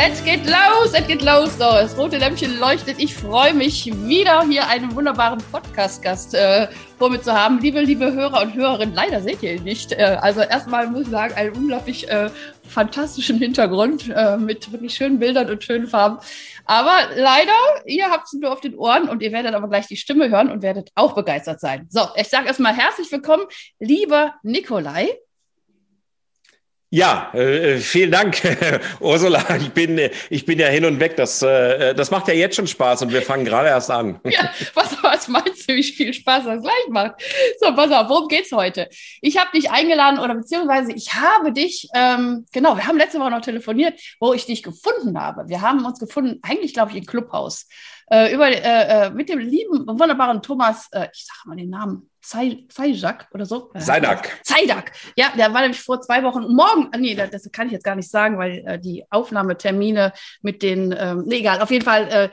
Es geht los, es geht los. So, das rote Lämpchen leuchtet. Ich freue mich wieder hier einen wunderbaren Podcast-Gast äh, vor mir zu haben. Liebe, liebe Hörer und Hörerinnen, leider seht ihr ihn nicht. Äh, also erstmal muss ich sagen, einen unglaublich äh, fantastischen Hintergrund äh, mit wirklich schönen Bildern und schönen Farben. Aber leider, ihr habt es nur auf den Ohren und ihr werdet aber gleich die Stimme hören und werdet auch begeistert sein. So, ich sage erstmal herzlich willkommen, lieber Nikolai. Ja, äh, äh vielen Dank, Ursula. Ich bin, ich bin ja hin und weg. Das, äh, das macht ja jetzt schon Spaß und wir fangen gerade erst an. Ja, was, was meinst du, wie viel Spaß das gleich macht? So, pass auf, worum geht's heute? Ich habe dich eingeladen oder beziehungsweise ich habe dich, ähm, genau, wir haben letzte Woche noch telefoniert, wo ich dich gefunden habe. Wir haben uns gefunden, eigentlich glaube ich im Clubhaus, äh, über, äh, äh mit dem lieben, wunderbaren Thomas, äh, ich sage mal den Namen, Zajak oder so. Seidak. Seidak. Ja, der war nämlich vor zwei Wochen. Morgen, nee, das kann ich jetzt gar nicht sagen, weil äh, die Aufnahmetermine mit den, ähm, nee, egal, auf jeden Fall äh,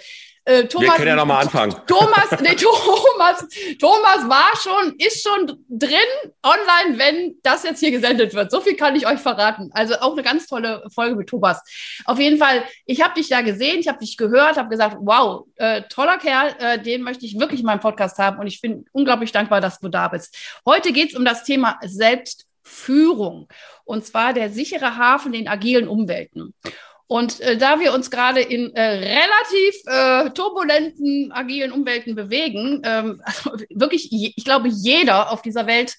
äh, Thomas, Wir können ja nochmal anfangen. Thomas, nee, Thomas, Thomas war schon, ist schon drin online, wenn das jetzt hier gesendet wird. So viel kann ich euch verraten. Also auch eine ganz tolle Folge mit Thomas. Auf jeden Fall, ich habe dich da gesehen, ich habe dich gehört, habe gesagt, wow, äh, toller Kerl, äh, den möchte ich wirklich in meinem Podcast haben und ich bin unglaublich dankbar, dass du da bist. Heute geht es um das Thema Selbstführung und zwar der sichere Hafen in agilen Umwelten. Und äh, da wir uns gerade in äh, relativ äh, turbulenten, agilen Umwelten bewegen, ähm, also wirklich, ich glaube, jeder auf dieser Welt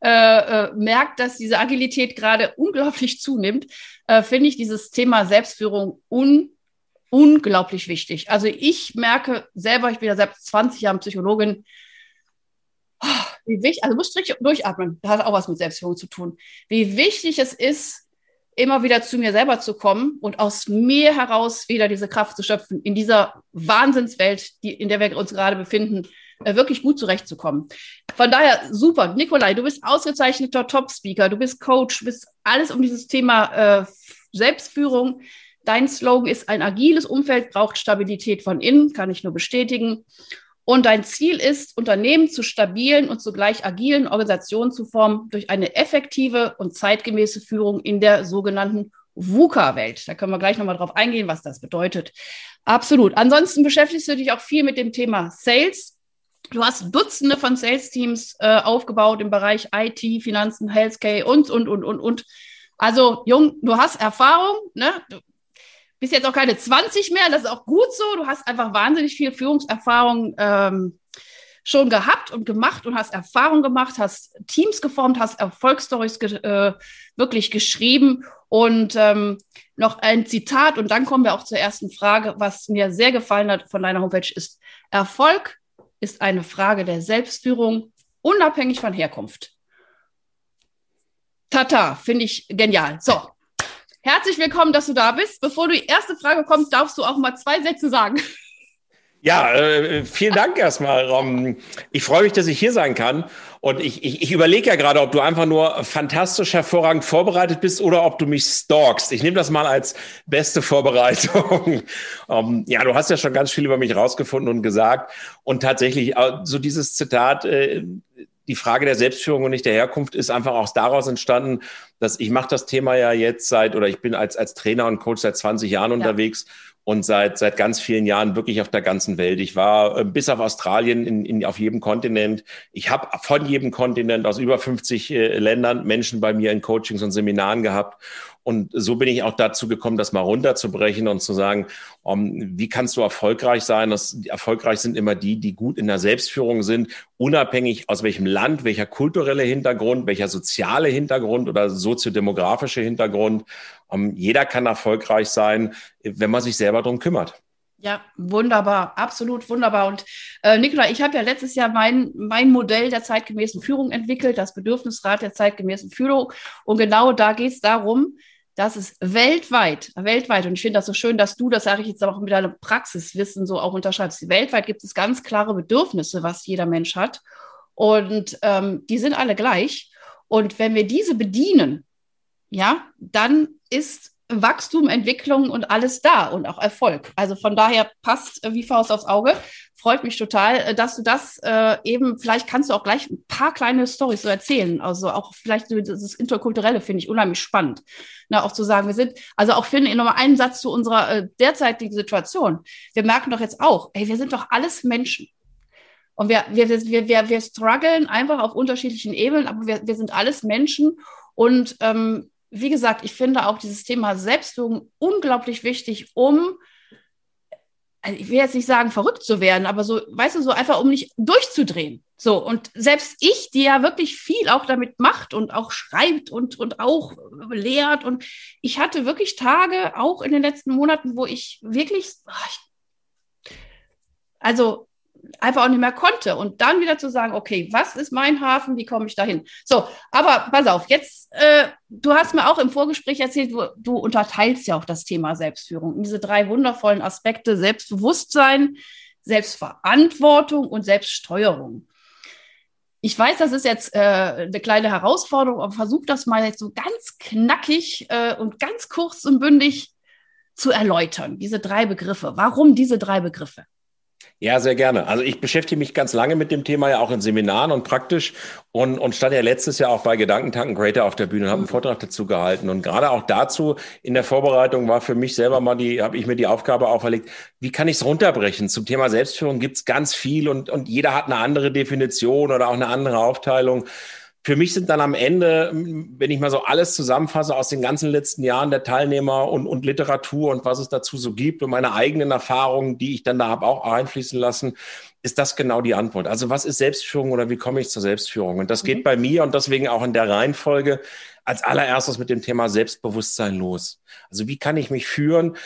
äh, äh, merkt, dass diese Agilität gerade unglaublich zunimmt, äh, finde ich dieses Thema Selbstführung un unglaublich wichtig. Also ich merke selber, ich bin ja selbst 20 Jahre Psychologin, oh, wie wichtig, also muss durchatmen, das hat auch was mit Selbstführung zu tun, wie wichtig es ist, immer wieder zu mir selber zu kommen und aus mir heraus wieder diese Kraft zu schöpfen, in dieser Wahnsinnswelt, die, in der wir uns gerade befinden, äh, wirklich gut zurechtzukommen. Von daher super. Nikolai, du bist ausgezeichneter Top-Speaker, du bist Coach, bist alles um dieses Thema äh, Selbstführung. Dein Slogan ist, ein agiles Umfeld braucht Stabilität von innen, kann ich nur bestätigen. Und dein Ziel ist, Unternehmen zu stabilen und zugleich agilen Organisationen zu formen durch eine effektive und zeitgemäße Führung in der sogenannten VUCA-Welt. Da können wir gleich nochmal drauf eingehen, was das bedeutet. Absolut. Ansonsten beschäftigst du dich auch viel mit dem Thema Sales. Du hast Dutzende von Sales-Teams äh, aufgebaut im Bereich IT, Finanzen, Healthcare und, und, und, und, und. Also, Jung, du hast Erfahrung, ne? Bist jetzt auch keine 20 mehr, das ist auch gut so. Du hast einfach wahnsinnig viel Führungserfahrung ähm, schon gehabt und gemacht und hast Erfahrung gemacht, hast Teams geformt, hast Erfolgsstories ge äh, wirklich geschrieben. Und ähm, noch ein Zitat, und dann kommen wir auch zur ersten Frage, was mir sehr gefallen hat von deiner Homepage, ist Erfolg ist eine Frage der Selbstführung, unabhängig von Herkunft. Tata, finde ich genial. So, Herzlich willkommen, dass du da bist. Bevor die erste Frage kommt, darfst du auch mal zwei Sätze sagen. Ja, äh, vielen Dank erstmal. Um, ich freue mich, dass ich hier sein kann. Und ich, ich, ich überlege ja gerade, ob du einfach nur fantastisch hervorragend vorbereitet bist oder ob du mich stalkst. Ich nehme das mal als beste Vorbereitung. um, ja, du hast ja schon ganz viel über mich rausgefunden und gesagt. Und tatsächlich, äh, so dieses Zitat, äh, die Frage der Selbstführung und nicht der Herkunft ist einfach auch daraus entstanden, dass ich mache das Thema ja jetzt seit oder ich bin als, als Trainer und Coach seit 20 Jahren ja. unterwegs und seit, seit ganz vielen Jahren wirklich auf der ganzen Welt. Ich war äh, bis auf Australien in, in, auf jedem Kontinent. Ich habe von jedem Kontinent aus über 50 äh, Ländern Menschen bei mir in Coachings und Seminaren gehabt. Und so bin ich auch dazu gekommen, das mal runterzubrechen und zu sagen, um, wie kannst du erfolgreich sein? Das, erfolgreich sind immer die, die gut in der Selbstführung sind, unabhängig aus welchem Land, welcher kulturelle Hintergrund, welcher soziale Hintergrund oder soziodemografische Hintergrund. Um, jeder kann erfolgreich sein, wenn man sich selber darum kümmert. Ja, wunderbar, absolut wunderbar. Und äh, Nikola, ich habe ja letztes Jahr mein, mein Modell der zeitgemäßen Führung entwickelt, das Bedürfnisrat der zeitgemäßen Führung. Und genau da geht es darum, dass es weltweit, weltweit, und ich finde das so schön, dass du, das sage ich jetzt auch mit deinem Praxiswissen so auch unterschreibst, weltweit gibt es ganz klare Bedürfnisse, was jeder Mensch hat. Und ähm, die sind alle gleich. Und wenn wir diese bedienen, ja, dann ist Wachstum, Entwicklung und alles da und auch Erfolg. Also von daher passt äh, wie Faust aufs Auge. Freut mich total, äh, dass du das äh, eben, vielleicht kannst du auch gleich ein paar kleine Storys so erzählen. Also auch vielleicht das Interkulturelle finde ich unheimlich spannend. Na, auch zu sagen, wir sind, also auch finde ich nochmal einen Satz zu unserer äh, derzeitigen Situation. Wir merken doch jetzt auch, ey, wir sind doch alles Menschen. Und wir, wir, wir, wir, wir strugglen einfach auf unterschiedlichen Ebenen, aber wir, wir sind alles Menschen und ähm, wie gesagt, ich finde auch dieses Thema Selbstführung unglaublich wichtig, um, also ich will jetzt nicht sagen, verrückt zu werden, aber so, weißt du, so einfach, um nicht durchzudrehen. So, und selbst ich, die ja wirklich viel auch damit macht und auch schreibt und, und auch lehrt, und ich hatte wirklich Tage, auch in den letzten Monaten, wo ich wirklich, ach, also einfach auch nicht mehr konnte. Und dann wieder zu sagen, okay, was ist mein Hafen, wie komme ich dahin? So, aber pass auf, jetzt, äh, du hast mir auch im Vorgespräch erzählt, du, du unterteilst ja auch das Thema Selbstführung in diese drei wundervollen Aspekte Selbstbewusstsein, Selbstverantwortung und Selbststeuerung. Ich weiß, das ist jetzt äh, eine kleine Herausforderung, aber versuch das mal jetzt so ganz knackig äh, und ganz kurz und bündig zu erläutern, diese drei Begriffe. Warum diese drei Begriffe? Ja, sehr gerne. Also ich beschäftige mich ganz lange mit dem Thema ja auch in Seminaren und praktisch und, und stand ja letztes Jahr auch bei Gedankentanken Greater auf der Bühne und habe einen mhm. Vortrag dazu gehalten. Und gerade auch dazu in der Vorbereitung war für mich selber mal die, habe ich mir die Aufgabe auferlegt, wie kann ich es runterbrechen? Zum Thema Selbstführung gibt es ganz viel und, und jeder hat eine andere Definition oder auch eine andere Aufteilung für mich sind dann am Ende, wenn ich mal so alles zusammenfasse aus den ganzen letzten Jahren der Teilnehmer und, und Literatur und was es dazu so gibt und meine eigenen Erfahrungen, die ich dann da habe auch einfließen lassen, ist das genau die Antwort. Also was ist Selbstführung oder wie komme ich zur Selbstführung? Und das geht mhm. bei mir und deswegen auch in der Reihenfolge als allererstes mit dem Thema Selbstbewusstsein los. Also wie kann ich mich führen?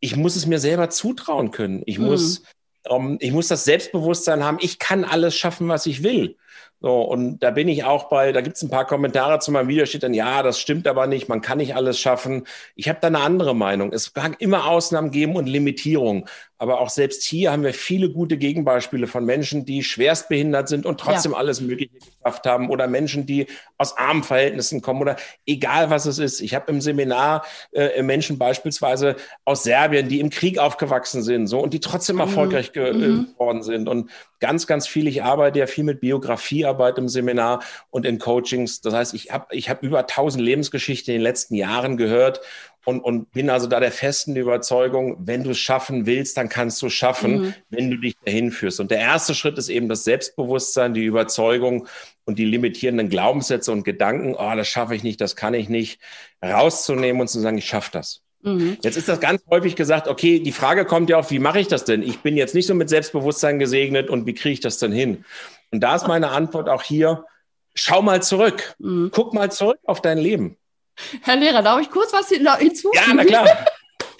Ich muss es mir selber zutrauen können. Ich mhm. muss um, ich muss das Selbstbewusstsein haben, ich kann alles schaffen, was ich will. So, und da bin ich auch bei, da gibt es ein paar Kommentare zu meinem Video, steht dann, ja, das stimmt aber nicht, man kann nicht alles schaffen. Ich habe da eine andere Meinung. Es kann immer Ausnahmen geben und Limitierungen. Aber auch selbst hier haben wir viele gute Gegenbeispiele von Menschen, die schwerstbehindert sind und trotzdem ja. alles Mögliche geschafft haben oder Menschen, die aus armen Verhältnissen kommen oder egal was es ist. Ich habe im Seminar äh, Menschen beispielsweise aus Serbien, die im Krieg aufgewachsen sind so und die trotzdem mhm. erfolgreich äh, mhm. geworden sind und ganz, ganz viel. Ich arbeite ja viel mit Biografiearbeit im Seminar und in Coachings. Das heißt, ich habe ich hab über 1000 Lebensgeschichten in den letzten Jahren gehört und, und bin also da der festen Überzeugung, wenn du es schaffen willst, dann kannst du es schaffen, mhm. wenn du dich dahin führst. Und der erste Schritt ist eben das Selbstbewusstsein, die Überzeugung und die limitierenden Glaubenssätze und Gedanken, oh, das schaffe ich nicht, das kann ich nicht, rauszunehmen und zu sagen, ich schaffe das. Mhm. Jetzt ist das ganz häufig gesagt, okay, die Frage kommt ja auf, wie mache ich das denn? Ich bin jetzt nicht so mit Selbstbewusstsein gesegnet und wie kriege ich das denn hin? Und da ist meine Antwort auch hier, schau mal zurück, mhm. guck mal zurück auf dein Leben. Herr Lehrer, darf ich kurz was hinzufügen? Ja, na klar.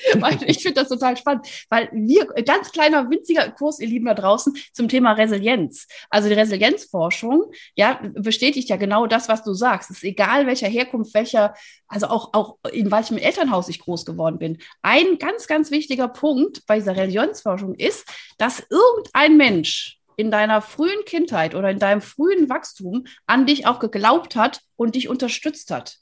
ich finde das total spannend, weil wir, ganz kleiner, winziger Kurs, ihr Lieben da draußen, zum Thema Resilienz. Also die Resilienzforschung, ja, bestätigt ja genau das, was du sagst. Es ist egal, welcher Herkunft, welcher, also auch, auch in welchem Elternhaus ich groß geworden bin. Ein ganz, ganz wichtiger Punkt bei dieser Resilienzforschung ist, dass irgendein Mensch, in deiner frühen Kindheit oder in deinem frühen Wachstum an dich auch geglaubt hat und dich unterstützt hat.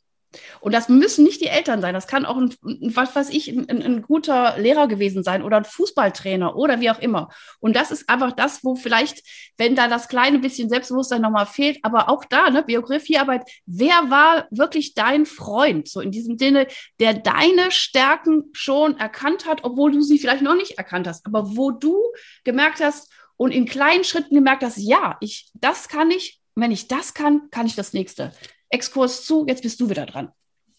Und das müssen nicht die Eltern sein. Das kann auch ein, was weiß ich, ein, ein, guter Lehrer gewesen sein oder ein Fußballtrainer oder wie auch immer. Und das ist einfach das, wo vielleicht, wenn da das kleine bisschen Selbstbewusstsein nochmal fehlt, aber auch da, ne, Biografiearbeit, wer war wirklich dein Freund? So in diesem Sinne, der deine Stärken schon erkannt hat, obwohl du sie vielleicht noch nicht erkannt hast, aber wo du gemerkt hast und in kleinen Schritten gemerkt hast, ja, ich, das kann ich. Wenn ich das kann, kann ich das nächste. Exkurs zu, jetzt bist du wieder dran.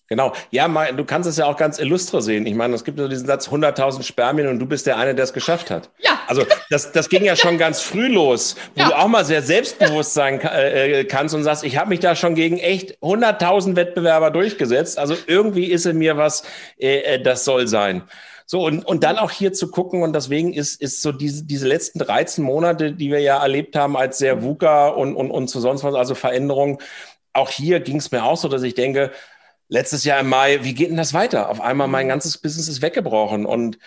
Genau. Ja, du kannst es ja auch ganz illustre sehen. Ich meine, es gibt so diesen Satz 100.000 Spermien und du bist der eine, der es geschafft hat. Ja. Also das, das ging ja schon ganz früh los, wo ja. du auch mal sehr selbstbewusst sein äh, kannst und sagst, ich habe mich da schon gegen echt 100.000 Wettbewerber durchgesetzt. Also irgendwie ist in mir was, äh, äh, das soll sein. So, und, und dann auch hier zu gucken, und deswegen ist, ist so diese, diese letzten 13 Monate, die wir ja erlebt haben als sehr VUCA und, und, und zu sonst was, also Veränderungen, auch hier ging es mir auch so, dass ich denke, letztes Jahr im Mai, wie geht denn das weiter? Auf einmal mein ganzes Business ist weggebrochen und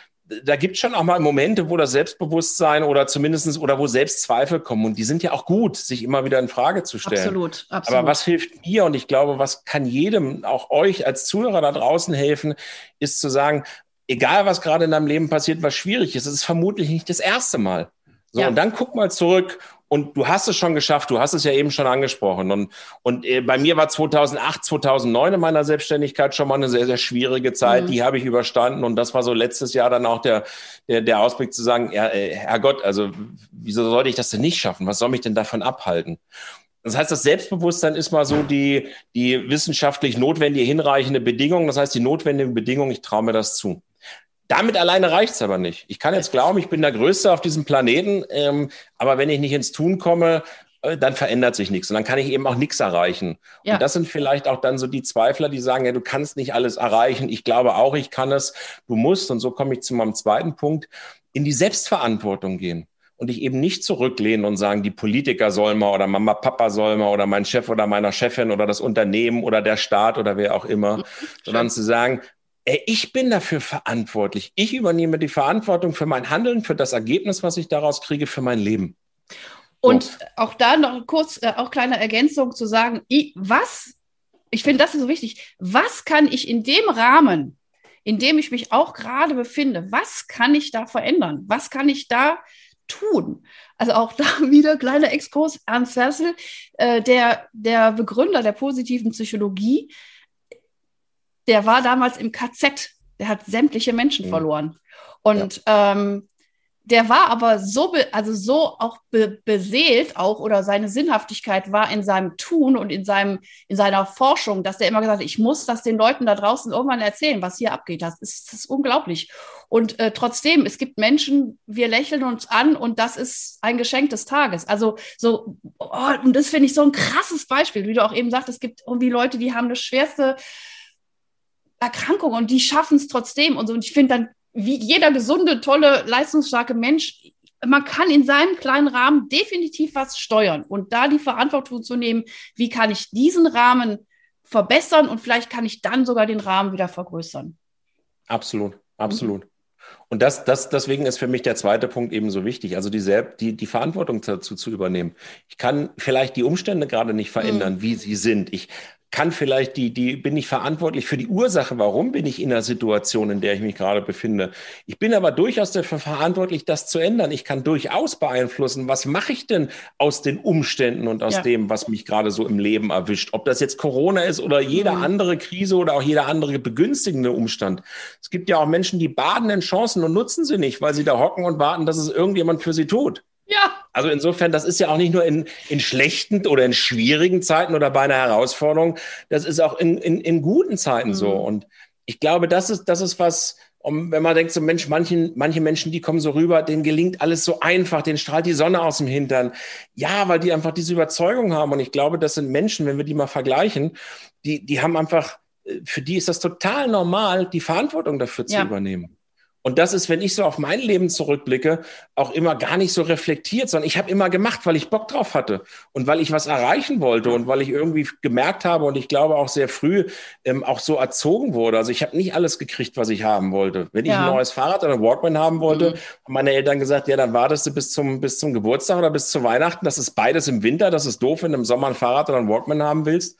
da gibt es schon auch mal Momente, wo das Selbstbewusstsein oder zumindestens oder wo Selbstzweifel kommen. Und die sind ja auch gut, sich immer wieder in Frage zu stellen. Absolut, absolut. Aber was hilft mir und ich glaube, was kann jedem, auch euch als Zuhörer da draußen helfen, ist zu sagen, egal was gerade in deinem Leben passiert, was schwierig ist, es ist vermutlich nicht das erste Mal. So, ja. und dann guck mal zurück und du hast es schon geschafft, du hast es ja eben schon angesprochen. Und, und äh, bei mir war 2008, 2009 in meiner Selbstständigkeit schon mal eine sehr, sehr schwierige Zeit. Mhm. Die habe ich überstanden. Und das war so letztes Jahr dann auch der, der, der Ausblick zu sagen, ja, äh, Herrgott, also wieso sollte ich das denn nicht schaffen? Was soll mich denn davon abhalten? Das heißt, das Selbstbewusstsein ist mal so die, die wissenschaftlich notwendige, hinreichende Bedingung. Das heißt, die notwendige Bedingung, ich traue mir das zu. Damit alleine reicht's aber nicht. Ich kann jetzt glauben, ich bin der Größte auf diesem Planeten, ähm, aber wenn ich nicht ins Tun komme, äh, dann verändert sich nichts und dann kann ich eben auch nichts erreichen. Ja. Und das sind vielleicht auch dann so die Zweifler, die sagen, ja, du kannst nicht alles erreichen. Ich glaube auch, ich kann es. Du musst, und so komme ich zu meinem zweiten Punkt, in die Selbstverantwortung gehen und dich eben nicht zurücklehnen und sagen, die Politiker sollen mal oder Mama, Papa soll mal oder mein Chef oder meiner Chefin oder das Unternehmen oder der Staat oder wer auch immer, sondern zu sagen, ich bin dafür verantwortlich. Ich übernehme die Verantwortung für mein Handeln, für das Ergebnis, was ich daraus kriege, für mein Leben. Und so. auch da noch kurz, äh, auch kleine Ergänzung zu sagen, ich, was, ich finde, das ist so wichtig, was kann ich in dem Rahmen, in dem ich mich auch gerade befinde, was kann ich da verändern? Was kann ich da tun? Also auch da wieder kleiner Exkurs, Ernst Hessel, äh, der, der Begründer der positiven Psychologie, der war damals im KZ, der hat sämtliche Menschen mhm. verloren. Und ja. ähm, der war aber so, be also so auch be beseelt auch oder seine Sinnhaftigkeit war in seinem Tun und in seinem in seiner Forschung, dass er immer gesagt hat, ich muss das den Leuten da draußen irgendwann erzählen, was hier abgeht. Das ist, das ist unglaublich. Und äh, trotzdem, es gibt Menschen, wir lächeln uns an und das ist ein Geschenk des Tages. Also so oh, und das finde ich so ein krasses Beispiel, wie du auch eben sagst, es gibt irgendwie Leute, die haben das schwerste Erkrankung und die schaffen es trotzdem und so. Und ich finde dann, wie jeder gesunde, tolle, leistungsstarke Mensch, man kann in seinem kleinen Rahmen definitiv was steuern und da die Verantwortung zu nehmen, wie kann ich diesen Rahmen verbessern und vielleicht kann ich dann sogar den Rahmen wieder vergrößern. Absolut, absolut. Mhm. Und das, das, deswegen ist für mich der zweite Punkt eben so wichtig, also die, die, die Verantwortung dazu zu übernehmen. Ich kann vielleicht die Umstände gerade nicht verändern, mhm. wie sie sind. Ich kann vielleicht die, die, bin ich verantwortlich für die Ursache, warum bin ich in der Situation, in der ich mich gerade befinde. Ich bin aber durchaus dafür verantwortlich, das zu ändern. Ich kann durchaus beeinflussen, was mache ich denn aus den Umständen und aus ja. dem, was mich gerade so im Leben erwischt. Ob das jetzt Corona ist oder jede mhm. andere Krise oder auch jeder andere begünstigende Umstand. Es gibt ja auch Menschen, die baden in Chancen und nutzen sie nicht, weil sie da hocken und warten, dass es irgendjemand für sie tut. Ja. Also insofern, das ist ja auch nicht nur in, in schlechten oder in schwierigen Zeiten oder bei einer Herausforderung, das ist auch in, in, in guten Zeiten mhm. so. Und ich glaube, das ist, das ist was, um, wenn man denkt, so Mensch, manchen, manche Menschen, die kommen so rüber, denen gelingt alles so einfach, denen strahlt die Sonne aus dem Hintern. Ja, weil die einfach diese Überzeugung haben. Und ich glaube, das sind Menschen, wenn wir die mal vergleichen, die, die haben einfach, äh, für die ist das total normal, die Verantwortung dafür ja. zu übernehmen. Und das ist, wenn ich so auf mein Leben zurückblicke, auch immer gar nicht so reflektiert, sondern ich habe immer gemacht, weil ich Bock drauf hatte und weil ich was erreichen wollte und weil ich irgendwie gemerkt habe und ich glaube auch sehr früh ähm, auch so erzogen wurde. Also ich habe nicht alles gekriegt, was ich haben wollte. Wenn ja. ich ein neues Fahrrad oder ein Walkman haben wollte, mhm. haben meine Eltern gesagt, ja, dann wartest du bis zum, bis zum Geburtstag oder bis zu Weihnachten. Das ist beides im Winter. Das ist doof, wenn du im Sommer ein Fahrrad oder ein Walkman haben willst.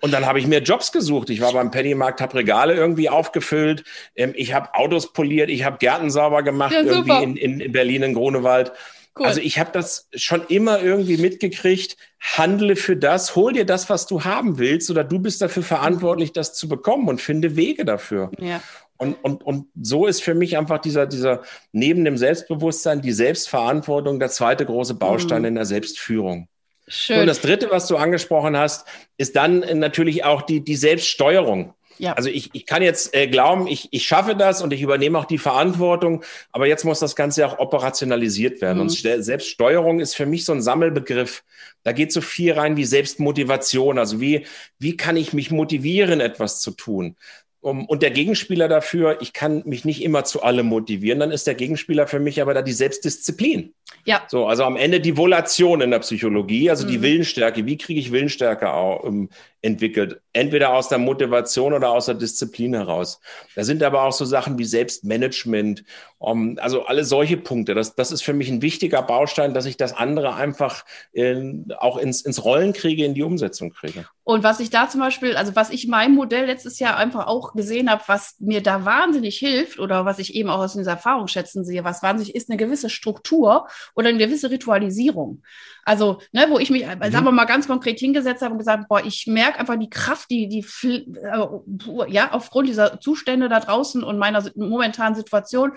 Und dann habe ich mir Jobs gesucht. Ich war beim Pennymarkt, habe Regale irgendwie aufgefüllt. Ähm, ich habe Autos poliert, ich habe Gärten sauber gemacht, ja, irgendwie in, in, in Berlin, in Grunewald. Cool. Also ich habe das schon immer irgendwie mitgekriegt. Handle für das, hol dir das, was du haben willst, oder du bist dafür verantwortlich, das zu bekommen und finde Wege dafür. Ja. Und, und, und so ist für mich einfach dieser, dieser neben dem Selbstbewusstsein die Selbstverantwortung der zweite große Baustein mhm. in der Selbstführung. Schön. Und das Dritte, was du angesprochen hast, ist dann natürlich auch die, die Selbststeuerung. Ja. Also ich, ich kann jetzt äh, glauben, ich, ich schaffe das und ich übernehme auch die Verantwortung, aber jetzt muss das Ganze auch operationalisiert werden. Mhm. Und Selbststeuerung ist für mich so ein Sammelbegriff. Da geht so viel rein wie Selbstmotivation. Also wie, wie kann ich mich motivieren, etwas zu tun? Um, und der Gegenspieler dafür, ich kann mich nicht immer zu allem motivieren, dann ist der Gegenspieler für mich aber da die Selbstdisziplin. Ja. So, also am Ende die Volation in der Psychologie, also mhm. die Willensstärke. Wie kriege ich Willensstärke auch, um, entwickelt? Entweder aus der Motivation oder aus der Disziplin heraus. Da sind aber auch so Sachen wie Selbstmanagement, um, also alle solche Punkte. Das, das ist für mich ein wichtiger Baustein, dass ich das andere einfach in, auch ins, ins Rollen kriege, in die Umsetzung kriege. Und was ich da zum Beispiel, also was ich meinem Modell letztes Jahr einfach auch gesehen habe, was mir da wahnsinnig hilft oder was ich eben auch aus dieser Erfahrung schätzen sehe, was wahnsinnig ist, eine gewisse Struktur oder eine gewisse Ritualisierung. Also, ne, wo ich mich, mhm. sagen wir mal ganz konkret hingesetzt habe und gesagt, boah, ich merke einfach die Kraft, die, die, äh, ja, aufgrund dieser Zustände da draußen und meiner momentanen Situation.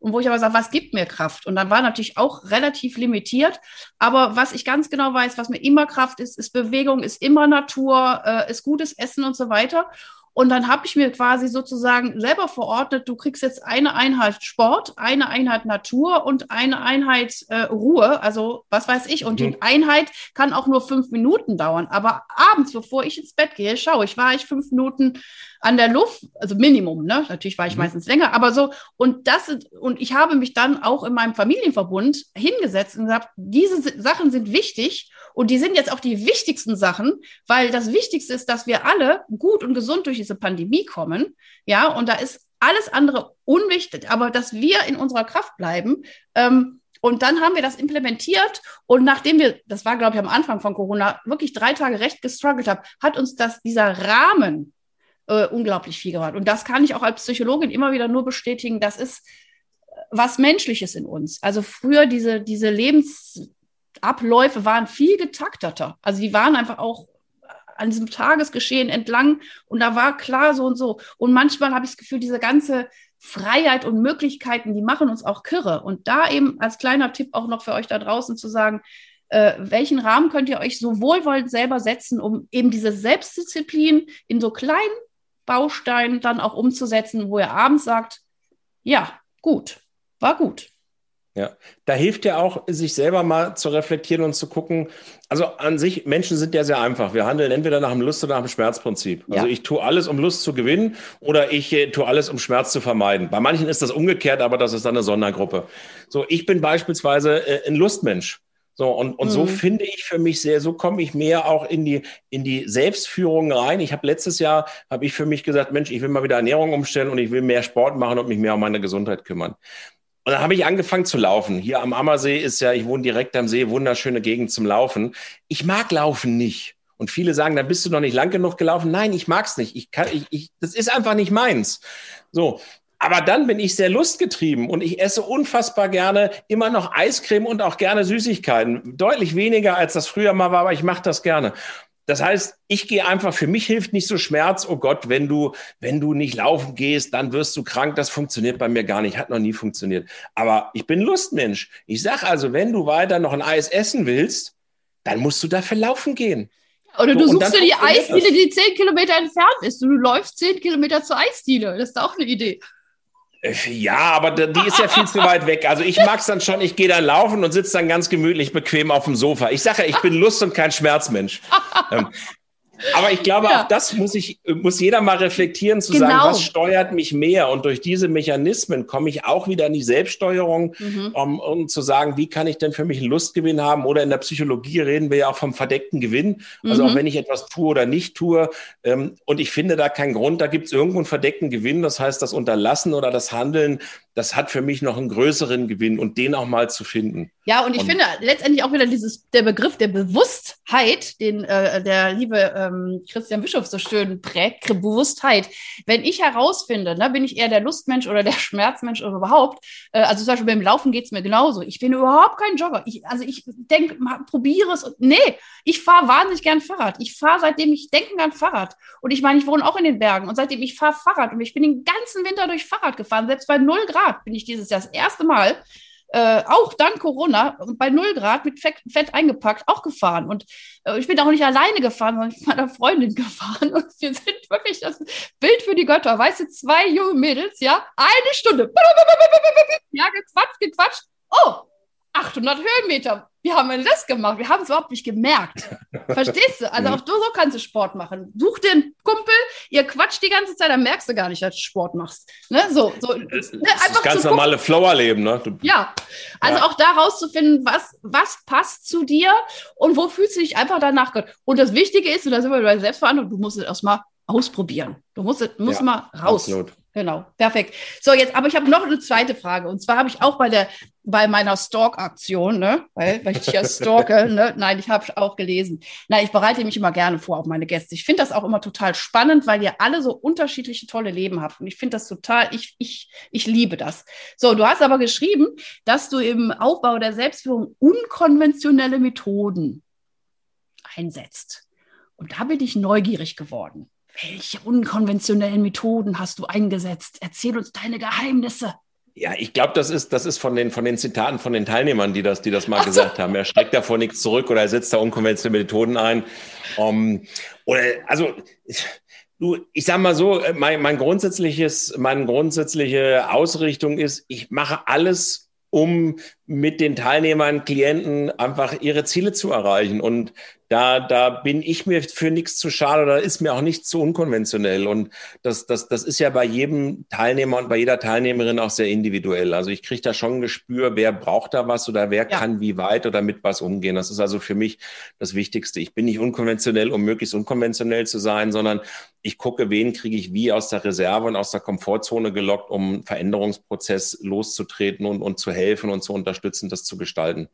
Und wo ich aber sage, was gibt mir Kraft? Und dann war natürlich auch relativ limitiert. Aber was ich ganz genau weiß, was mir immer Kraft ist, ist Bewegung, ist immer Natur, äh, ist gutes Essen und so weiter. Und dann habe ich mir quasi sozusagen selber verordnet, du kriegst jetzt eine Einheit Sport, eine Einheit Natur und eine Einheit äh, Ruhe. Also was weiß ich. Und mhm. die Einheit kann auch nur fünf Minuten dauern. Aber abends, bevor ich ins Bett gehe, schaue ich, war ich fünf Minuten an der Luft, also Minimum, ne? Natürlich war ich mhm. meistens länger, aber so, und das und ich habe mich dann auch in meinem Familienverbund hingesetzt und gesagt, diese Sachen sind wichtig und die sind jetzt auch die wichtigsten Sachen, weil das Wichtigste ist, dass wir alle gut und gesund durch diese Pandemie kommen. Ja, und da ist alles andere unwichtig, aber dass wir in unserer Kraft bleiben. Ähm, und dann haben wir das implementiert. Und nachdem wir, das war, glaube ich, am Anfang von Corona, wirklich drei Tage recht gestruggelt haben, hat uns das, dieser Rahmen äh, unglaublich viel gebracht. Und das kann ich auch als Psychologin immer wieder nur bestätigen. Das ist was Menschliches in uns. Also früher diese, diese Lebensabläufe waren viel getakteter. Also die waren einfach auch an diesem Tagesgeschehen entlang und da war klar so und so. Und manchmal habe ich das Gefühl, diese ganze Freiheit und Möglichkeiten, die machen uns auch kirre. Und da eben als kleiner Tipp auch noch für euch da draußen zu sagen, äh, welchen Rahmen könnt ihr euch so wohlwollend selber setzen, um eben diese Selbstdisziplin in so kleinen Baustein dann auch umzusetzen, wo er abends sagt, ja, gut, war gut. Ja, da hilft ja auch, sich selber mal zu reflektieren und zu gucken. Also an sich, Menschen sind ja sehr einfach. Wir handeln entweder nach dem Lust- oder nach dem Schmerzprinzip. Also ja. ich tue alles, um Lust zu gewinnen oder ich äh, tue alles, um Schmerz zu vermeiden. Bei manchen ist das umgekehrt, aber das ist dann eine Sondergruppe. So, ich bin beispielsweise äh, ein Lustmensch. So, und, und mhm. so finde ich für mich sehr, so komme ich mehr auch in die, in die Selbstführung rein. Ich habe letztes Jahr, habe ich für mich gesagt, Mensch, ich will mal wieder Ernährung umstellen und ich will mehr Sport machen und mich mehr um meine Gesundheit kümmern. Und dann habe ich angefangen zu laufen. Hier am Ammersee ist ja, ich wohne direkt am See, wunderschöne Gegend zum Laufen. Ich mag Laufen nicht. Und viele sagen, da bist du noch nicht lang genug gelaufen. Nein, ich mag's nicht. Ich kann, ich, ich, das ist einfach nicht meins. So. Aber dann bin ich sehr lustgetrieben und ich esse unfassbar gerne immer noch Eiscreme und auch gerne Süßigkeiten. Deutlich weniger, als das früher mal war, aber ich mache das gerne. Das heißt, ich gehe einfach, für mich hilft nicht so Schmerz, oh Gott, wenn du, wenn du nicht laufen gehst, dann wirst du krank. Das funktioniert bei mir gar nicht, hat noch nie funktioniert. Aber ich bin Lustmensch. Ich sage also, wenn du weiter noch ein Eis essen willst, dann musst du dafür laufen gehen. Oder du so, suchst dir die Eisdiele, die zehn Kilometer entfernt ist. Du läufst zehn Kilometer zur Eisdiele. Das ist auch eine Idee. Äh, ja, aber die ist ja viel zu weit weg. Also ich mag es dann schon, ich gehe dann laufen und sitze dann ganz gemütlich bequem auf dem Sofa. Ich sage ja, ich bin Lust und kein Schmerzmensch. Ähm, aber ich glaube, ja. auch das muss ich, muss jeder mal reflektieren, zu genau. sagen, was steuert mich mehr? Und durch diese Mechanismen komme ich auch wieder in die Selbststeuerung, mhm. um, um, zu sagen, wie kann ich denn für mich einen Lustgewinn haben? Oder in der Psychologie reden wir ja auch vom verdeckten Gewinn. Also mhm. auch wenn ich etwas tue oder nicht tue. Ähm, und ich finde da keinen Grund, da gibt es irgendwo einen verdeckten Gewinn. Das heißt, das Unterlassen oder das Handeln das hat für mich noch einen größeren Gewinn und den auch mal zu finden. Ja, und ich und, finde letztendlich auch wieder dieses, der Begriff der Bewusstheit, den äh, der liebe ähm, Christian Bischof so schön prägt, Bewusstheit. Wenn ich herausfinde, ne, bin ich eher der Lustmensch oder der Schmerzmensch oder überhaupt, äh, also zum Beispiel beim Laufen geht es mir genauso. Ich bin überhaupt kein Jogger. Ich, also ich denke, probiere es. Und, nee, ich fahre wahnsinnig gern Fahrrad. Ich fahre seitdem ich denken kann Fahrrad. Und ich meine, ich wohne auch in den Bergen und seitdem ich fahre Fahrrad und ich bin den ganzen Winter durch Fahrrad gefahren, selbst bei 0 Grad Grad bin ich dieses Jahr das erste Mal, äh, auch dank Corona, bei 0 Grad mit Fett, Fett eingepackt, auch gefahren. Und äh, ich bin auch nicht alleine gefahren, sondern mit meiner Freundin gefahren. Und wir sind wirklich das Bild für die Götter. Weißt du, zwei junge Mädels, ja, eine Stunde. Ja, gequatscht, gequatscht. Oh, 800 Höhenmeter. Wie haben wir das gemacht? Wir haben es überhaupt nicht gemerkt. Verstehst du? Also auch du so kannst du Sport machen. Such dir einen Kumpel, ihr quatscht die ganze Zeit, dann merkst du gar nicht, dass du Sport machst. Ne? So, so, ne? einfach ganz normale Flower-Leben, ne? Du, ja, also ja. auch da rauszufinden, was, was passt zu dir und wo fühlst du dich einfach danach. Und das Wichtige ist, und da sind wir bei Selbstverantwortung, du musst es erstmal ausprobieren. Du musst, musst ja, mal raus. Absolut. Genau, perfekt. So, jetzt, aber ich habe noch eine zweite Frage. Und zwar habe ich auch bei der, bei meiner Stalk-Aktion, ne, weil, weil ich ja stalke, ne, nein, ich habe auch gelesen. Nein, ich bereite mich immer gerne vor auf meine Gäste. Ich finde das auch immer total spannend, weil ihr alle so unterschiedliche tolle Leben habt. Und ich finde das total, ich, ich, ich liebe das. So, du hast aber geschrieben, dass du im Aufbau der Selbstführung unkonventionelle Methoden einsetzt. Und da bin ich neugierig geworden. Welche unkonventionellen Methoden hast du eingesetzt? Erzähl uns deine Geheimnisse. Ja, ich glaube, das ist, das ist von den, von den Zitaten von den Teilnehmern, die das, die das mal Ach gesagt so. haben. Er streckt davor nichts zurück oder er setzt da unkonventionelle Methoden ein. Um, oder, also, du, ich sag mal so, mein, mein grundsätzliches, meine grundsätzliche Ausrichtung ist, ich mache alles, um mit den Teilnehmern, Klienten einfach ihre Ziele zu erreichen. Und da, da bin ich mir für nichts zu schade oder ist mir auch nicht zu unkonventionell. Und das, das, das ist ja bei jedem Teilnehmer und bei jeder Teilnehmerin auch sehr individuell. Also ich kriege da schon ein Gespür, wer braucht da was oder wer ja. kann wie weit oder mit was umgehen. Das ist also für mich das Wichtigste. Ich bin nicht unkonventionell, um möglichst unkonventionell zu sein, sondern ich gucke, wen kriege ich wie aus der Reserve und aus der Komfortzone gelockt, um Veränderungsprozess loszutreten und, und zu helfen und zu unterstützen, das zu gestalten.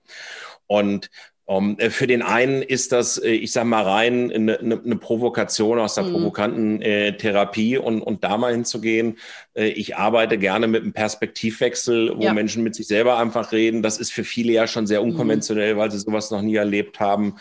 Und um, äh, für den einen ist das, äh, ich sag mal, rein eine, eine Provokation aus der mhm. provokanten äh, Therapie und, und da mal hinzugehen. Äh, ich arbeite gerne mit einem Perspektivwechsel, wo ja. Menschen mit sich selber einfach reden. Das ist für viele ja schon sehr mhm. unkonventionell, mhm. weil sie sowas noch nie erlebt haben.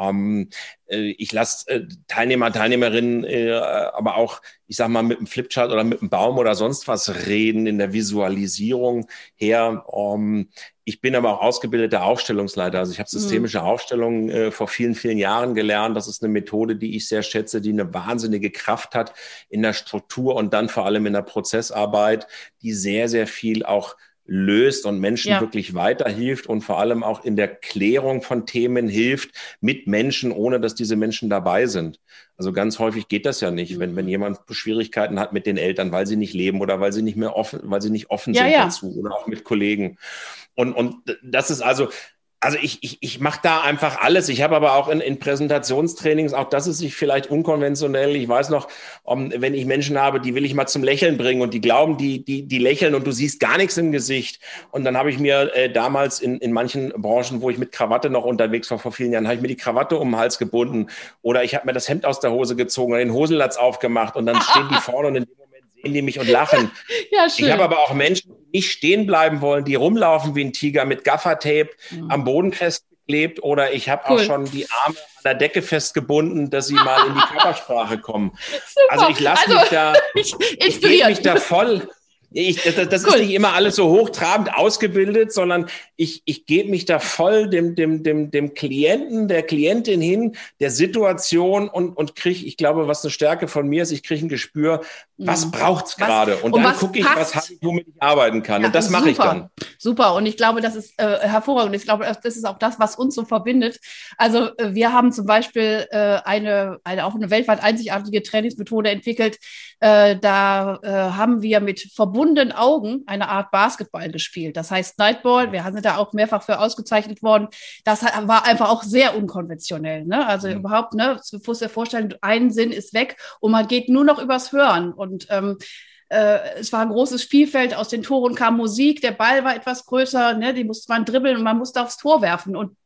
Ähm, äh, ich lasse äh, Teilnehmer, Teilnehmerinnen äh, aber auch, ich sag mal, mit einem Flipchart oder mit einem Baum oder sonst was reden in der Visualisierung her. Ähm, ich bin aber auch ausgebildeter Aufstellungsleiter. Also ich habe mhm. systemische. Aufstellungen äh, vor vielen, vielen Jahren gelernt. Das ist eine Methode, die ich sehr schätze, die eine wahnsinnige Kraft hat in der Struktur und dann vor allem in der Prozessarbeit, die sehr, sehr viel auch löst und Menschen ja. wirklich weiterhilft und vor allem auch in der Klärung von Themen hilft mit Menschen, ohne dass diese Menschen dabei sind. Also ganz häufig geht das ja nicht, wenn, wenn mhm. jemand Schwierigkeiten hat mit den Eltern, weil sie nicht leben oder weil sie nicht mehr offen, weil sie nicht offen ja, sind ja. dazu oder auch mit Kollegen. Und, und das ist also, also ich, ich, ich mache da einfach alles. Ich habe aber auch in, in Präsentationstrainings, auch das ist sich vielleicht unkonventionell. Ich weiß noch, um, wenn ich Menschen habe, die will ich mal zum Lächeln bringen und die glauben, die, die, die lächeln und du siehst gar nichts im Gesicht. Und dann habe ich mir äh, damals in, in manchen Branchen, wo ich mit Krawatte noch unterwegs war vor vielen Jahren, habe ich mir die Krawatte um den Hals gebunden oder ich habe mir das Hemd aus der Hose gezogen und den Hosenlatz aufgemacht und dann stehen die vorne und in dem Moment sehen die mich und lachen. ja, schön. Ich habe aber auch Menschen, nicht stehen bleiben wollen, die rumlaufen wie ein Tiger mit Gaffertape mhm. am Boden festgeklebt oder ich habe cool. auch schon die Arme an der Decke festgebunden, dass sie mal in die Körpersprache kommen. Super. Also ich lasse also, mich da, ich, ich mich da voll ich, das, das cool. ist nicht immer alles so hochtrabend ausgebildet, sondern ich, ich gebe mich da voll dem, dem, dem, dem Klienten, der Klientin hin, der Situation und, und kriege, ich glaube, was eine Stärke von mir ist, ich kriege ein Gespür, was mhm. braucht's gerade? Und, und dann gucke ich, was habe ich, womit ich arbeiten kann. Ja, und das mache ich dann. Super. Und ich glaube, das ist äh, hervorragend. Ich glaube, das ist auch das, was uns so verbindet. Also äh, wir haben zum Beispiel äh, eine, eine auch eine weltweit einzigartige Trainingsmethode entwickelt. Äh, da äh, haben wir mit Verbund verbundenen Augen eine Art Basketball gespielt. Das heißt Nightball, wir sind da auch mehrfach für ausgezeichnet worden. Das war einfach auch sehr unkonventionell. Ne? Also mhm. überhaupt, ne, du musst dir vorstellen, ein Sinn ist weg und man geht nur noch übers Hören. Und ähm, äh, es war ein großes Spielfeld, aus den Toren kam Musik, der Ball war etwas größer, ne, die musste man dribbeln und man musste aufs Tor werfen. Und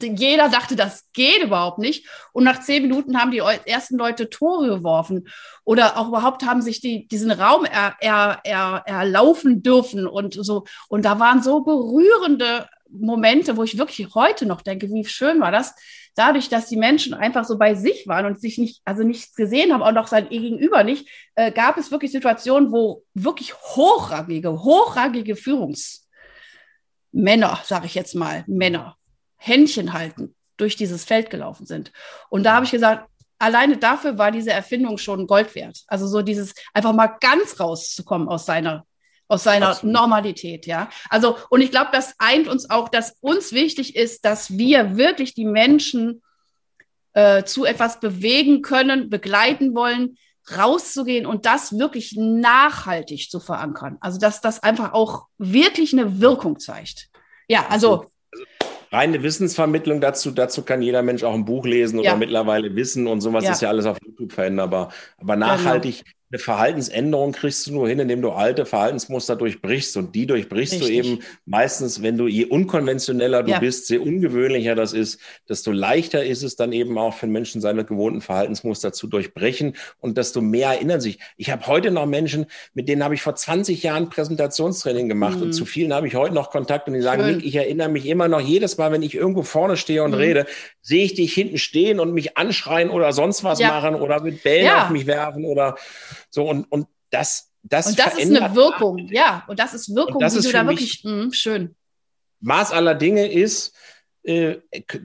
jeder dachte, das geht überhaupt nicht. Und nach zehn Minuten haben die ersten Leute Tore geworfen oder auch überhaupt haben sich die, diesen Raum er, er, er, erlaufen dürfen und so. Und da waren so berührende Momente, wo ich wirklich heute noch denke, wie schön war das, dadurch, dass die Menschen einfach so bei sich waren und sich nicht, also nichts gesehen haben, auch noch sein Gegenüber nicht, äh, gab es wirklich Situationen, wo wirklich hochrangige, hochrangige Führungsmänner, sage ich jetzt mal, Männer, Händchen halten durch dieses Feld gelaufen sind. Und da habe ich gesagt, alleine dafür war diese Erfindung schon Gold wert. Also so dieses einfach mal ganz rauszukommen aus seiner aus seiner Absolut. Normalität, ja. Also und ich glaube, das eint uns auch, dass uns wichtig ist, dass wir wirklich die Menschen äh, zu etwas bewegen können, begleiten wollen, rauszugehen und das wirklich nachhaltig zu verankern. Also, dass das einfach auch wirklich eine Wirkung zeigt. Ja, also. Reine Wissensvermittlung dazu, dazu kann jeder Mensch auch ein Buch lesen oder ja. mittlerweile wissen und sowas ja. ist ja alles auf YouTube veränderbar. Aber genau. nachhaltig genau eine Verhaltensänderung kriegst du nur hin, indem du alte Verhaltensmuster durchbrichst. Und die durchbrichst Richtig. du eben meistens, wenn du je unkonventioneller du ja. bist, je ungewöhnlicher das ist, desto leichter ist es dann eben auch für Menschen, seine gewohnten Verhaltensmuster zu durchbrechen und desto mehr erinnern sich. Ich habe heute noch Menschen, mit denen habe ich vor 20 Jahren Präsentationstraining gemacht mhm. und zu vielen habe ich heute noch Kontakt und die sagen, Nick, ich erinnere mich immer noch jedes Mal, wenn ich irgendwo vorne stehe und mhm. rede, sehe ich dich hinten stehen und mich anschreien oder sonst was ja. machen oder mit Bällen ja. auf mich werfen oder so, und, und das, das, und das ist eine Wirkung, Arbeit. ja. Und das ist Wirkung, das die ist du da wirklich, mh, schön. Maß aller Dinge ist, äh,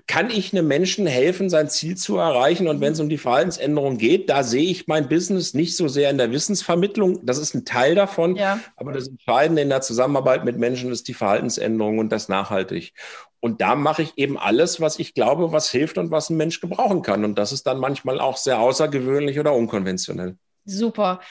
kann ich einem Menschen helfen, sein Ziel zu erreichen? Und wenn es um die Verhaltensänderung geht, da sehe ich mein Business nicht so sehr in der Wissensvermittlung. Das ist ein Teil davon. Ja. Aber das Entscheidende in der Zusammenarbeit mit Menschen ist die Verhaltensänderung und das nachhaltig. Und da mache ich eben alles, was ich glaube, was hilft und was ein Mensch gebrauchen kann. Und das ist dann manchmal auch sehr außergewöhnlich oder unkonventionell. Super.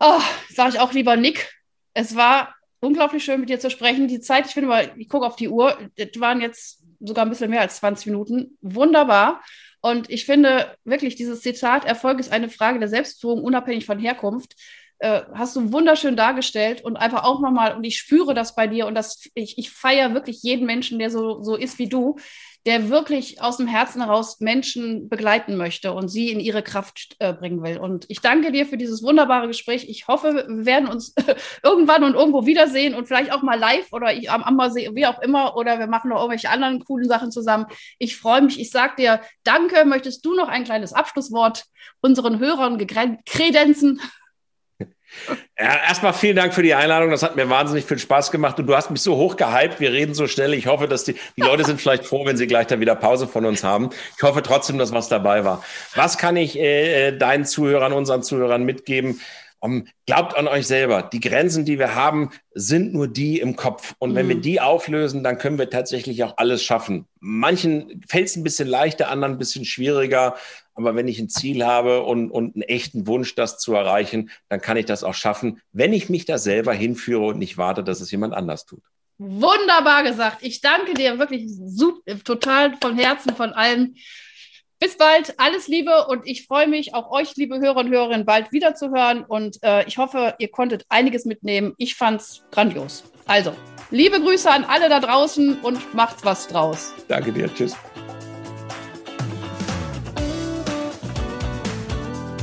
Oh, sage ich auch lieber Nick. Es war unglaublich schön, mit dir zu sprechen. Die Zeit, ich finde mal, ich gucke auf die Uhr, das waren jetzt sogar ein bisschen mehr als 20 Minuten. Wunderbar. Und ich finde wirklich, dieses Zitat, Erfolg ist eine Frage der Selbstführung, unabhängig von Herkunft, äh, hast du wunderschön dargestellt und einfach auch nochmal, und ich spüre das bei dir und das, ich, ich feiere wirklich jeden Menschen, der so, so ist wie du, der wirklich aus dem Herzen heraus Menschen begleiten möchte und sie in ihre Kraft äh, bringen will. Und ich danke dir für dieses wunderbare Gespräch. Ich hoffe, wir werden uns irgendwann und irgendwo wiedersehen und vielleicht auch mal live oder ich am Ammersee, wie auch immer, oder wir machen noch irgendwelche anderen coolen Sachen zusammen. Ich freue mich. Ich sage dir danke. Möchtest du noch ein kleines Abschlusswort unseren Hörern kredenzen? Ja, erstmal vielen Dank für die Einladung. Das hat mir wahnsinnig viel Spaß gemacht. Und du hast mich so hoch gehypt. Wir reden so schnell. Ich hoffe, dass die, die Leute sind vielleicht froh, wenn sie gleich dann wieder Pause von uns haben. Ich hoffe trotzdem, dass was dabei war. Was kann ich äh, äh deinen Zuhörern, unseren Zuhörern mitgeben? Um, glaubt an euch selber. Die Grenzen, die wir haben, sind nur die im Kopf. Und wenn wir mhm. die auflösen, dann können wir tatsächlich auch alles schaffen. Manchen fällt es ein bisschen leichter, anderen ein bisschen schwieriger. Aber wenn ich ein Ziel habe und, und einen echten Wunsch, das zu erreichen, dann kann ich das auch schaffen, wenn ich mich da selber hinführe und nicht warte, dass es jemand anders tut. Wunderbar gesagt. Ich danke dir wirklich super, total von Herzen, von allem. Bis bald, alles Liebe und ich freue mich, auch euch, liebe Hörer und Hörerinnen, bald wieder zu hören und äh, ich hoffe, ihr konntet einiges mitnehmen. Ich fand's grandios. Also, liebe Grüße an alle da draußen und macht's was draus. Danke dir, tschüss.